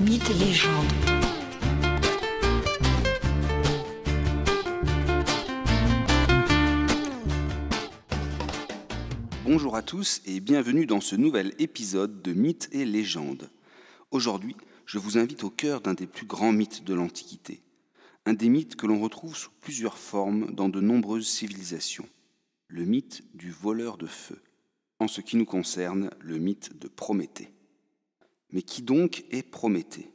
Mythes et légendes. Bonjour à tous et bienvenue dans ce nouvel épisode de Mythes et légendes. Aujourd'hui, je vous invite au cœur d'un des plus grands mythes de l'Antiquité. Un des mythes que l'on retrouve sous plusieurs formes dans de nombreuses civilisations. Le mythe du voleur de feu. En ce qui nous concerne, le mythe de Prométhée. Mais qui donc est Prométhée?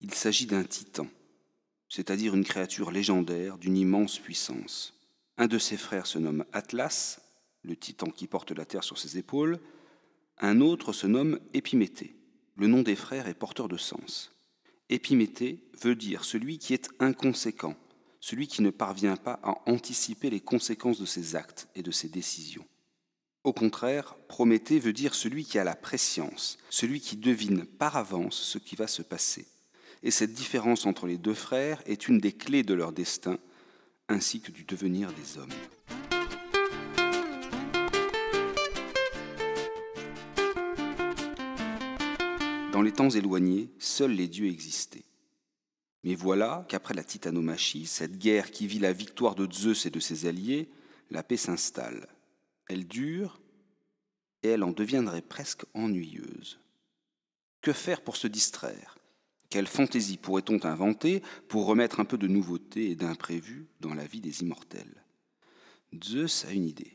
Il s'agit d'un titan, c'est-à-dire une créature légendaire d'une immense puissance. Un de ses frères se nomme Atlas, le titan qui porte la terre sur ses épaules. Un autre se nomme Épiméthée. Le nom des frères est porteur de sens. Épiméthée veut dire celui qui est inconséquent, celui qui ne parvient pas à anticiper les conséquences de ses actes et de ses décisions. Au contraire, Prométhée veut dire celui qui a la préscience, celui qui devine par avance ce qui va se passer. Et cette différence entre les deux frères est une des clés de leur destin, ainsi que du devenir des hommes. Dans les temps éloignés, seuls les dieux existaient. Mais voilà qu'après la titanomachie, cette guerre qui vit la victoire de Zeus et de ses alliés, la paix s'installe. Elle dure et elle en deviendrait presque ennuyeuse. Que faire pour se distraire? Quelle fantaisie pourrait-on inventer pour remettre un peu de nouveauté et d'imprévu dans la vie des immortels? Zeus a une idée.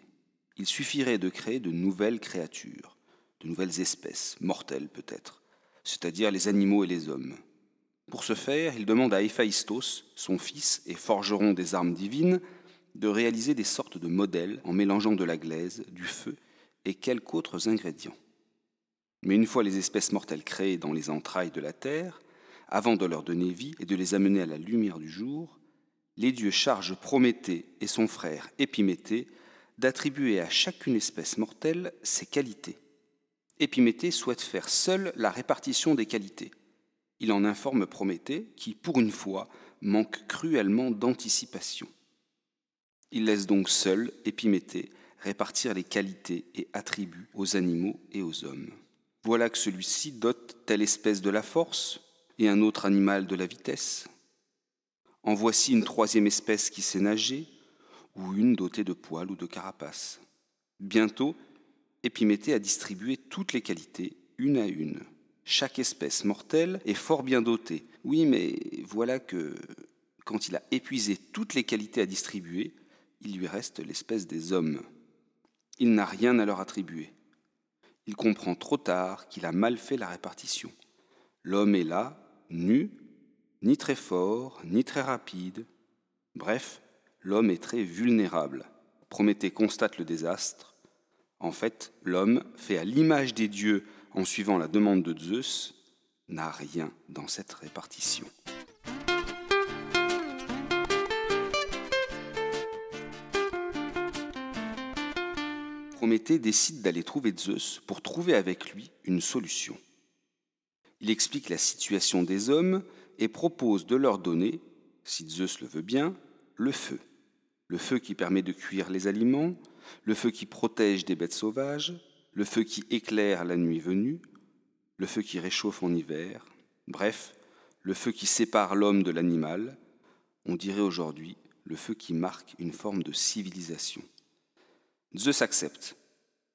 Il suffirait de créer de nouvelles créatures, de nouvelles espèces, mortelles peut-être, c'est-à-dire les animaux et les hommes. Pour ce faire, il demande à Héphaïstos, son fils et forgeron des armes divines, de réaliser des sortes de modèles en mélangeant de la glaise, du feu et quelques autres ingrédients. Mais une fois les espèces mortelles créées dans les entrailles de la terre, avant de leur donner vie et de les amener à la lumière du jour, les dieux chargent Prométhée et son frère Épiméthée d'attribuer à chacune espèce mortelle ses qualités. Épiméthée souhaite faire seul la répartition des qualités. Il en informe Prométhée qui, pour une fois, manque cruellement d'anticipation. Il laisse donc seul Épiméthée répartir les qualités et attributs aux animaux et aux hommes. Voilà que celui-ci dote telle espèce de la force et un autre animal de la vitesse. En voici une troisième espèce qui sait nager, ou une dotée de poils ou de carapace. Bientôt, Épiméthée a distribué toutes les qualités, une à une. Chaque espèce mortelle est fort bien dotée. Oui, mais voilà que, quand il a épuisé toutes les qualités à distribuer, il lui reste l'espèce des hommes. Il n'a rien à leur attribuer. Il comprend trop tard qu'il a mal fait la répartition. L'homme est là, nu, ni très fort, ni très rapide. Bref, l'homme est très vulnérable. Prométhée constate le désastre. En fait, l'homme, fait à l'image des dieux en suivant la demande de Zeus, n'a rien dans cette répartition. Prométhée décide d'aller trouver Zeus pour trouver avec lui une solution. Il explique la situation des hommes et propose de leur donner, si Zeus le veut bien, le feu. Le feu qui permet de cuire les aliments, le feu qui protège des bêtes sauvages, le feu qui éclaire la nuit venue, le feu qui réchauffe en hiver, bref, le feu qui sépare l'homme de l'animal, on dirait aujourd'hui le feu qui marque une forme de civilisation. Zeus accepte.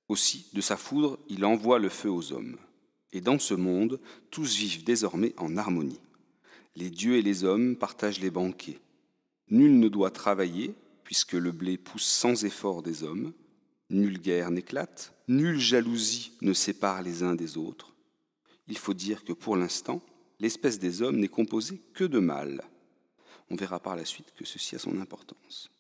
Aussi, de sa foudre, il envoie le feu aux hommes. Et dans ce monde, tous vivent désormais en harmonie. Les dieux et les hommes partagent les banquets. Nul ne doit travailler, puisque le blé pousse sans effort des hommes. Nulle guerre n'éclate, nulle jalousie ne sépare les uns des autres. Il faut dire que pour l'instant, l'espèce des hommes n'est composée que de mâles. On verra par la suite que ceci a son importance.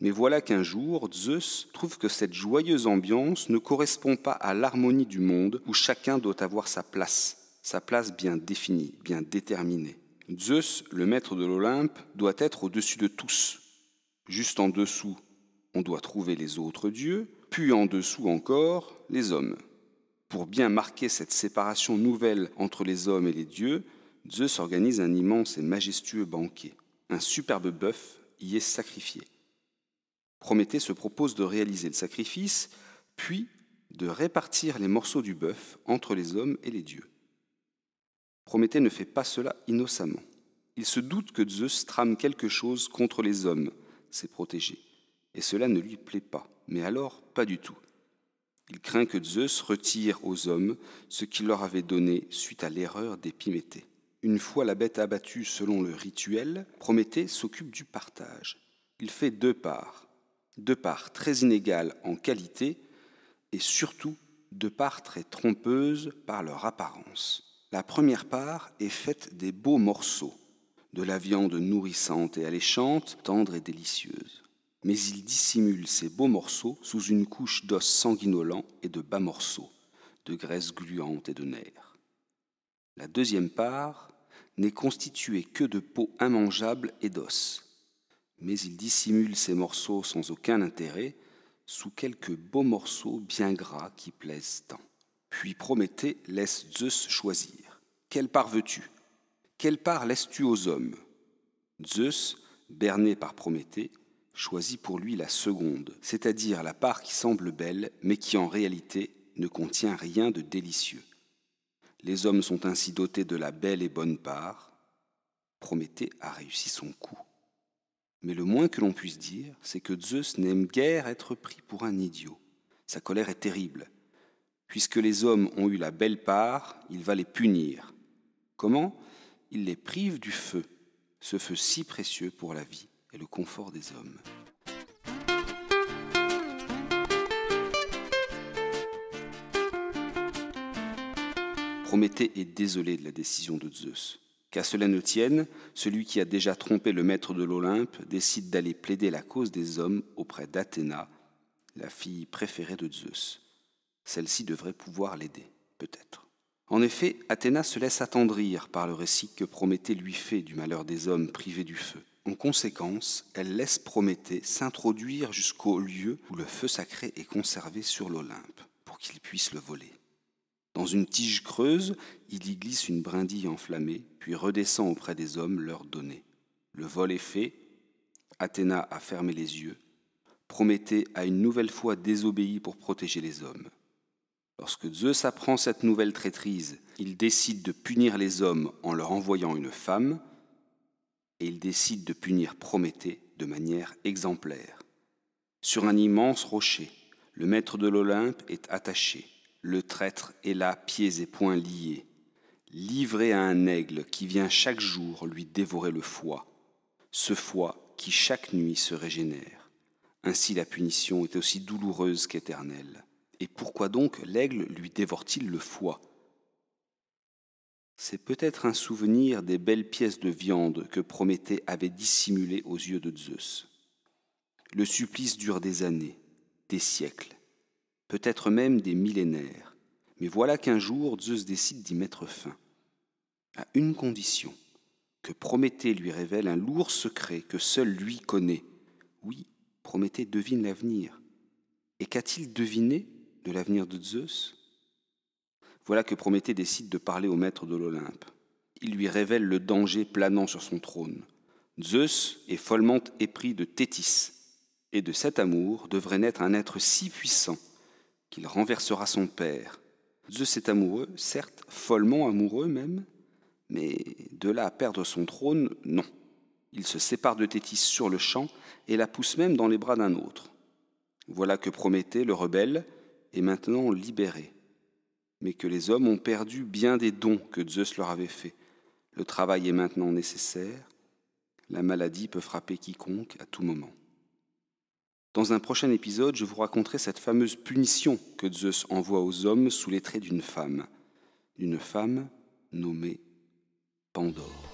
Mais voilà qu'un jour, Zeus trouve que cette joyeuse ambiance ne correspond pas à l'harmonie du monde où chacun doit avoir sa place, sa place bien définie, bien déterminée. Zeus, le maître de l'Olympe, doit être au-dessus de tous. Juste en dessous, on doit trouver les autres dieux, puis en dessous encore, les hommes. Pour bien marquer cette séparation nouvelle entre les hommes et les dieux, Zeus organise un immense et majestueux banquet. Un superbe bœuf y est sacrifié. Prométhée se propose de réaliser le sacrifice, puis de répartir les morceaux du bœuf entre les hommes et les dieux. Prométhée ne fait pas cela innocemment. Il se doute que Zeus trame quelque chose contre les hommes, ses protégés, et cela ne lui plaît pas, mais alors pas du tout. Il craint que Zeus retire aux hommes ce qu'il leur avait donné suite à l'erreur d'Épiméthée. Une fois la bête abattue selon le rituel, Prométhée s'occupe du partage. Il fait deux parts, deux parts très inégales en qualité et surtout deux parts très trompeuses par leur apparence. La première part est faite des beaux morceaux, de la viande nourrissante et alléchante, tendre et délicieuse. Mais il dissimule ces beaux morceaux sous une couche d'os sanguinolents et de bas morceaux, de graisse gluante et de nerfs. La deuxième part n'est constituée que de peau immangeable et d'os, mais il dissimule ces morceaux sans aucun intérêt sous quelques beaux morceaux bien gras qui plaisent tant. Puis Prométhée laisse Zeus choisir. Quelle part veux-tu? Quelle part laisses-tu aux hommes? Zeus, berné par Prométhée, choisit pour lui la seconde, c'est-à-dire la part qui semble belle, mais qui en réalité ne contient rien de délicieux. Les hommes sont ainsi dotés de la belle et bonne part. Prométhée a réussi son coup. Mais le moins que l'on puisse dire, c'est que Zeus n'aime guère être pris pour un idiot. Sa colère est terrible. Puisque les hommes ont eu la belle part, il va les punir. Comment? Il les prive du feu, ce feu si précieux pour la vie et le confort des hommes. Prométhée est désolé de la décision de Zeus. Qu'à cela ne tienne, celui qui a déjà trompé le maître de l'Olympe décide d'aller plaider la cause des hommes auprès d'Athéna, la fille préférée de Zeus. Celle-ci devrait pouvoir l'aider, peut-être. En effet, Athéna se laisse attendrir par le récit que Prométhée lui fait du malheur des hommes privés du feu. En conséquence, elle laisse Prométhée s'introduire jusqu'au lieu où le feu sacré est conservé sur l'Olympe, pour qu'il puisse le voler. Dans une tige creuse, il y glisse une brindille enflammée, puis redescend auprès des hommes leur donner. Le vol est fait, Athéna a fermé les yeux, Prométhée a une nouvelle fois désobéi pour protéger les hommes. Lorsque Zeus apprend cette nouvelle traîtrise, il décide de punir les hommes en leur envoyant une femme, et il décide de punir Prométhée de manière exemplaire. Sur un immense rocher, le maître de l'Olympe est attaché. Le traître est là, pieds et poings liés, livré à un aigle qui vient chaque jour lui dévorer le foie, ce foie qui chaque nuit se régénère. Ainsi la punition est aussi douloureuse qu'éternelle. Et pourquoi donc l'aigle lui dévore-t-il le foie? C'est peut-être un souvenir des belles pièces de viande que Prométhée avait dissimulées aux yeux de Zeus. Le supplice dure des années, des siècles, peut-être même des millénaires. Mais voilà qu'un jour Zeus décide d'y mettre fin, à une condition, que Prométhée lui révèle un lourd secret que seul lui connaît. Oui, Prométhée devine l'avenir. Et qu'a-t-il deviné de l'avenir de Zeus? Voilà que Prométhée décide de parler au maître de l'Olympe. Il lui révèle le danger planant sur son trône. Zeus est follement épris de Thétis, et de cet amour devrait naître un être si puissant qu'il renversera son père. Zeus est amoureux, certes, follement amoureux même, mais de là à perdre son trône, non. Il se sépare de Thétis sur le champ et la pousse même dans les bras d'un autre. Voilà que Prométhée, le rebelle, est maintenant libéré, mais que les hommes ont perdu bien des dons que Zeus leur avait faits. Le travail est maintenant nécessaire, la maladie peut frapper quiconque à tout moment. Dans un prochain épisode, je vous raconterai cette fameuse punition que Zeus envoie aux hommes sous les traits d'une femme, d'une femme nommée Pandore.